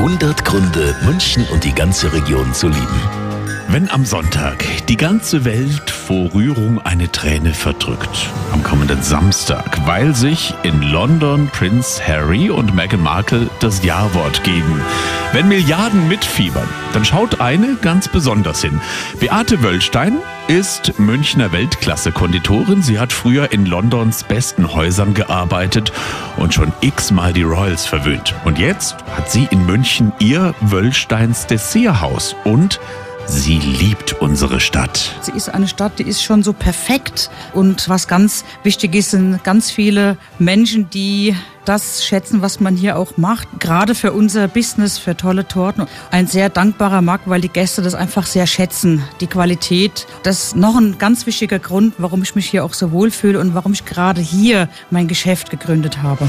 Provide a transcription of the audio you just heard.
100 Gründe, München und die ganze Region zu lieben. Wenn am Sonntag die ganze Welt vor Rührung eine Träne verdrückt, am kommenden Samstag, weil sich in London Prince Harry und Meghan Markle das Ja-Wort geben. Wenn Milliarden mitfiebern, dann schaut eine ganz besonders hin. Beate Wöllstein ist Münchner Weltklasse-Konditorin. Sie hat früher in Londons besten Häusern gearbeitet und schon x-mal die Royals verwöhnt. Und jetzt hat sie in München ihr Wöllsteins Desserthaus und Sie liebt unsere Stadt. Sie ist eine Stadt, die ist schon so perfekt. Und was ganz wichtig ist, sind ganz viele Menschen, die das schätzen, was man hier auch macht. Gerade für unser Business, für tolle Torten. Ein sehr dankbarer Markt, weil die Gäste das einfach sehr schätzen. Die Qualität. Das ist noch ein ganz wichtiger Grund, warum ich mich hier auch so wohlfühle und warum ich gerade hier mein Geschäft gegründet habe.